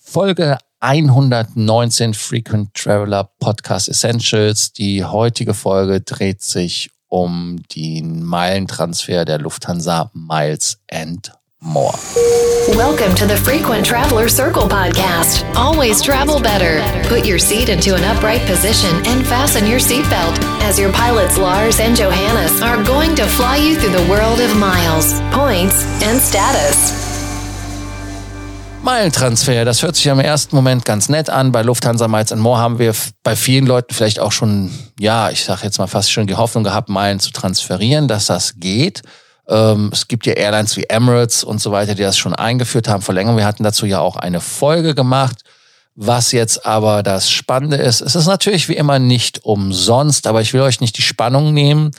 Folge 119 Frequent Traveler Podcast Essentials. Die heutige Folge dreht sich um den Meilentransfer der Lufthansa Miles and More. Welcome to the Frequent Traveler Circle podcast. Always travel better. Put your seat into an upright position and fasten your seatbelt as your pilots Lars and Johannes are going to fly you through the world of miles, points, and status. Meilentransfer, das hört sich im ersten Moment ganz nett an. Bei Lufthansa Miles More haben wir bei vielen Leuten vielleicht auch schon, ja, ich sage jetzt mal fast schon die Hoffnung gehabt, Meilen zu transferieren, dass das geht. Ähm, es gibt ja Airlines wie Emirates und so weiter, die das schon eingeführt haben vor längerem. Wir hatten dazu ja auch eine Folge gemacht. Was jetzt aber das Spannende ist, es ist natürlich wie immer nicht umsonst, aber ich will euch nicht die Spannung nehmen.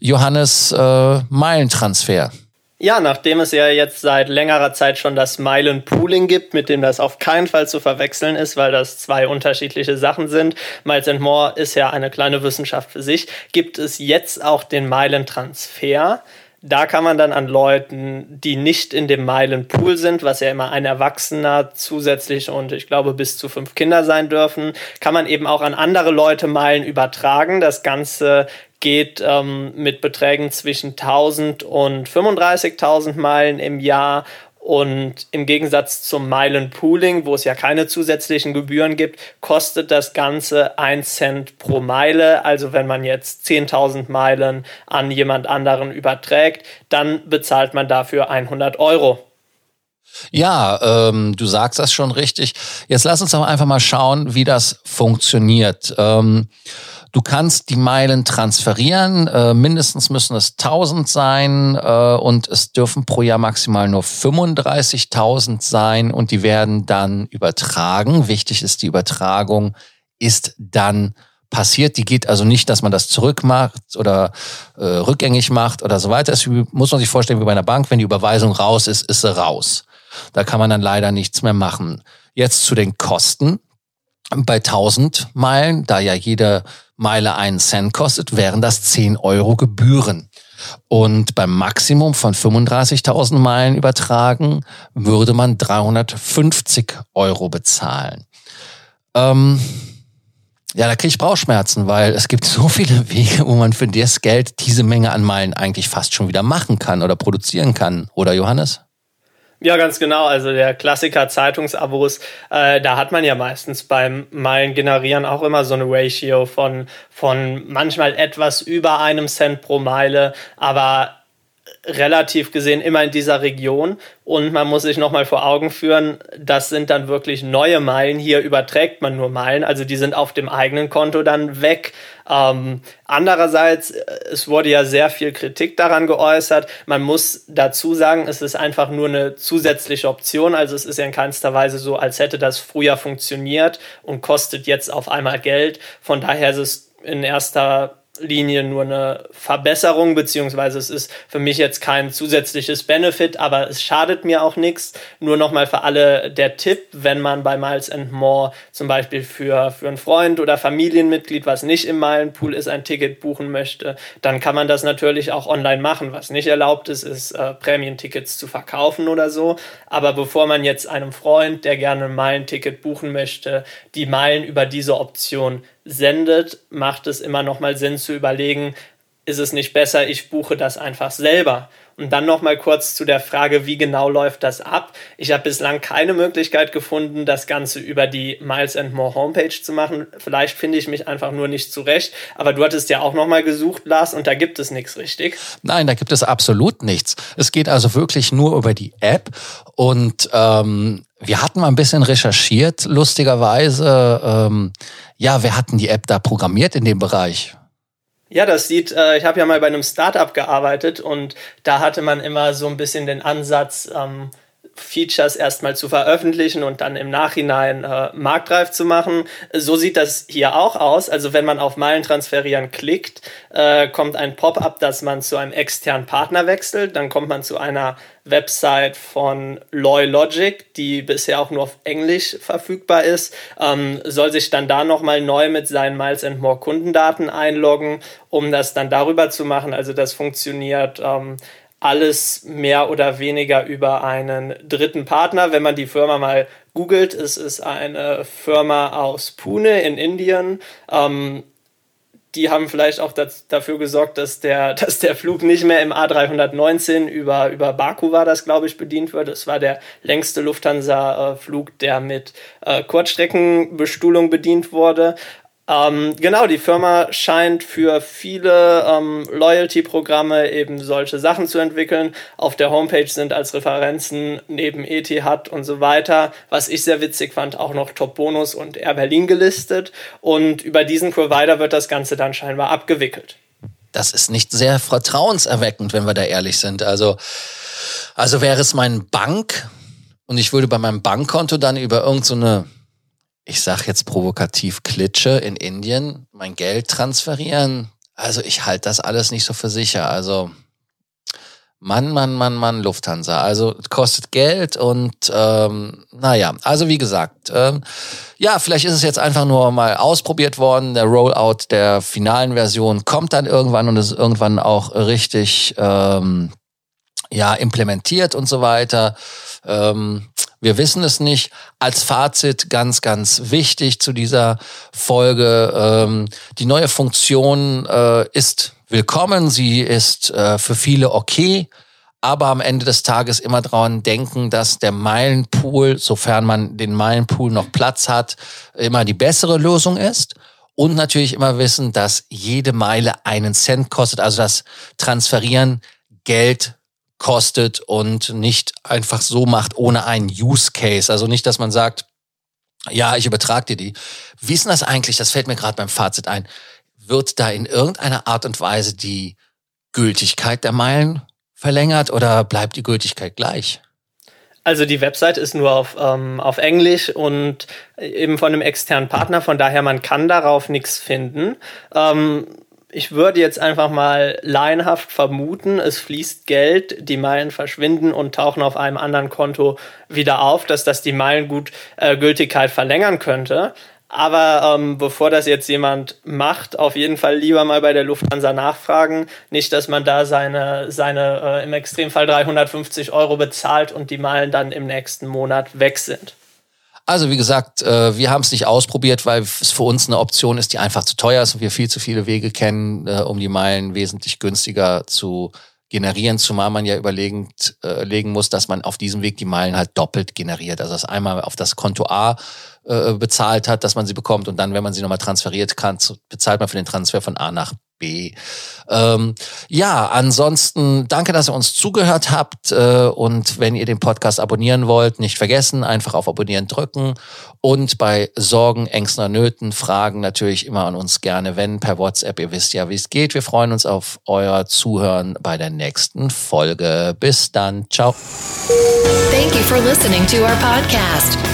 Johannes, äh, Meilentransfer. Ja, nachdem es ja jetzt seit längerer Zeit schon das Meilenpooling gibt, mit dem das auf keinen Fall zu verwechseln ist, weil das zwei unterschiedliche Sachen sind. Miles and More ist ja eine kleine Wissenschaft für sich. Gibt es jetzt auch den Meilentransfer? Da kann man dann an Leuten, die nicht in dem Meilenpool sind, was ja immer ein Erwachsener zusätzlich und ich glaube bis zu fünf Kinder sein dürfen, kann man eben auch an andere Leute Meilen übertragen. Das Ganze geht ähm, mit Beträgen zwischen 1000 und 35.000 Meilen im Jahr. Und im Gegensatz zum Meilenpooling, wo es ja keine zusätzlichen Gebühren gibt, kostet das Ganze 1 Cent pro Meile. Also wenn man jetzt 10.000 Meilen an jemand anderen überträgt, dann bezahlt man dafür 100 Euro. Ja, ähm, du sagst das schon richtig. Jetzt lass uns doch einfach mal schauen, wie das funktioniert. Ähm, Du kannst die Meilen transferieren. Äh, mindestens müssen es 1000 sein äh, und es dürfen pro Jahr maximal nur 35.000 sein und die werden dann übertragen. Wichtig ist, die Übertragung ist dann passiert. Die geht also nicht, dass man das zurückmacht oder äh, rückgängig macht oder so weiter. Es muss man sich vorstellen wie bei einer Bank. Wenn die Überweisung raus ist, ist sie raus. Da kann man dann leider nichts mehr machen. Jetzt zu den Kosten. Bei 1000 Meilen, da ja jede Meile einen Cent kostet, wären das 10 Euro Gebühren. Und beim Maximum von 35.000 Meilen übertragen würde man 350 Euro bezahlen. Ähm, ja, da kriege ich Bauchschmerzen, weil es gibt so viele Wege, wo man für das Geld diese Menge an Meilen eigentlich fast schon wieder machen kann oder produzieren kann. Oder Johannes? Ja, ganz genau. Also der Klassiker Zeitungsabos, äh, da hat man ja meistens beim Meilen generieren auch immer so eine Ratio von, von manchmal etwas über einem Cent pro Meile, aber relativ gesehen immer in dieser Region. Und man muss sich nochmal vor Augen führen, das sind dann wirklich neue Meilen. Hier überträgt man nur Meilen, also die sind auf dem eigenen Konto dann weg. Ähm, andererseits, äh, es wurde ja sehr viel Kritik daran geäußert. Man muss dazu sagen, es ist einfach nur eine zusätzliche Option. Also es ist ja in keinster Weise so, als hätte das früher funktioniert und kostet jetzt auf einmal Geld. Von daher ist es in erster Linie nur eine Verbesserung, beziehungsweise es ist für mich jetzt kein zusätzliches Benefit, aber es schadet mir auch nichts. Nur nochmal für alle der Tipp, wenn man bei Miles and More zum Beispiel für, für einen Freund oder Familienmitglied, was nicht im Meilenpool ist, ein Ticket buchen möchte, dann kann man das natürlich auch online machen. Was nicht erlaubt ist, ist äh, Prämientickets zu verkaufen oder so. Aber bevor man jetzt einem Freund, der gerne ein Meilenticket buchen möchte, die Meilen über diese Option sendet, macht es immer noch mal Sinn zu überlegen, ist es nicht besser, ich buche das einfach selber. Und dann noch mal kurz zu der Frage, wie genau läuft das ab? Ich habe bislang keine Möglichkeit gefunden, das Ganze über die Miles and More Homepage zu machen. Vielleicht finde ich mich einfach nur nicht zurecht. Aber du hattest ja auch noch mal gesucht, Lars, und da gibt es nichts, richtig? Nein, da gibt es absolut nichts. Es geht also wirklich nur über die App und ähm, wir hatten mal ein bisschen recherchiert, lustigerweise. Ähm, ja, wer hat denn die App da programmiert in dem Bereich? Ja, das sieht, äh, ich habe ja mal bei einem Startup gearbeitet und da hatte man immer so ein bisschen den Ansatz, ähm, Features erstmal zu veröffentlichen und dann im Nachhinein äh, marktreif zu machen. So sieht das hier auch aus. Also wenn man auf Meilentransferieren klickt, äh, kommt ein Pop-up, dass man zu einem externen Partner wechselt. Dann kommt man zu einer Website von Loy Logic, die bisher auch nur auf Englisch verfügbar ist, ähm, soll sich dann da nochmal neu mit seinen Miles and More Kundendaten einloggen, um das dann darüber zu machen. Also das funktioniert ähm, alles mehr oder weniger über einen dritten Partner. Wenn man die Firma mal googelt, es ist eine Firma aus Pune in Indien. Ähm, die haben vielleicht auch das, dafür gesorgt, dass der, dass der Flug nicht mehr im A319 über, über Baku war, das glaube ich, bedient wird. Es war der längste Lufthansa-Flug, der mit äh, Kurzstreckenbestuhlung bedient wurde. Ähm, genau, die Firma scheint für viele ähm, Loyalty-Programme eben solche Sachen zu entwickeln. Auf der Homepage sind als Referenzen neben ETH und so weiter, was ich sehr witzig fand, auch noch Top Bonus und Air Berlin gelistet. Und über diesen Provider wird das Ganze dann scheinbar abgewickelt. Das ist nicht sehr vertrauenserweckend, wenn wir da ehrlich sind. Also, also wäre es mein Bank und ich würde bei meinem Bankkonto dann über irgendeine so ich sag jetzt provokativ Klitsche in Indien mein Geld transferieren. Also ich halte das alles nicht so für sicher. Also Mann, Mann, Mann, Mann, Lufthansa. Also kostet Geld und ähm, naja, also wie gesagt, ähm, ja, vielleicht ist es jetzt einfach nur mal ausprobiert worden. Der Rollout der finalen Version kommt dann irgendwann und ist irgendwann auch richtig ähm, ja implementiert und so weiter. Ähm, wir wissen es nicht. Als Fazit ganz, ganz wichtig zu dieser Folge. Ähm, die neue Funktion äh, ist willkommen. Sie ist äh, für viele okay. Aber am Ende des Tages immer daran denken, dass der Meilenpool, sofern man den Meilenpool noch Platz hat, immer die bessere Lösung ist. Und natürlich immer wissen, dass jede Meile einen Cent kostet. Also das Transferieren Geld kostet und nicht einfach so macht ohne einen Use Case. Also nicht, dass man sagt, ja, ich übertrage dir die. Wie ist denn das eigentlich? Das fällt mir gerade beim Fazit ein. Wird da in irgendeiner Art und Weise die Gültigkeit der Meilen verlängert oder bleibt die Gültigkeit gleich? Also die Website ist nur auf, ähm, auf Englisch und eben von einem externen Partner, von daher man kann darauf nichts finden. Ähm, ich würde jetzt einfach mal laienhaft vermuten, es fließt Geld, die Meilen verschwinden und tauchen auf einem anderen Konto wieder auf, dass das die Meilengültigkeit äh, verlängern könnte. Aber ähm, bevor das jetzt jemand macht, auf jeden Fall lieber mal bei der Lufthansa nachfragen. Nicht, dass man da seine, seine äh, im Extremfall 350 Euro bezahlt und die Meilen dann im nächsten Monat weg sind. Also wie gesagt, äh, wir haben es nicht ausprobiert, weil es für uns eine Option ist, die einfach zu teuer ist und wir viel zu viele Wege kennen, äh, um die Meilen wesentlich günstiger zu generieren, zumal man ja überlegend äh, legen muss, dass man auf diesem Weg die Meilen halt doppelt generiert. Also dass einmal auf das Konto A äh, bezahlt hat, dass man sie bekommt und dann, wenn man sie nochmal transferiert kann, bezahlt man für den Transfer von A nach B. Ähm, ja, ansonsten danke, dass ihr uns zugehört habt äh, und wenn ihr den Podcast abonnieren wollt, nicht vergessen, einfach auf Abonnieren drücken und bei Sorgen, Ängsten, Nöten, Fragen natürlich immer an uns gerne wenn per WhatsApp. Ihr wisst ja, wie es geht. Wir freuen uns auf euer Zuhören bei der nächsten Folge. Bis dann. Ciao. Thank you for listening to our podcast.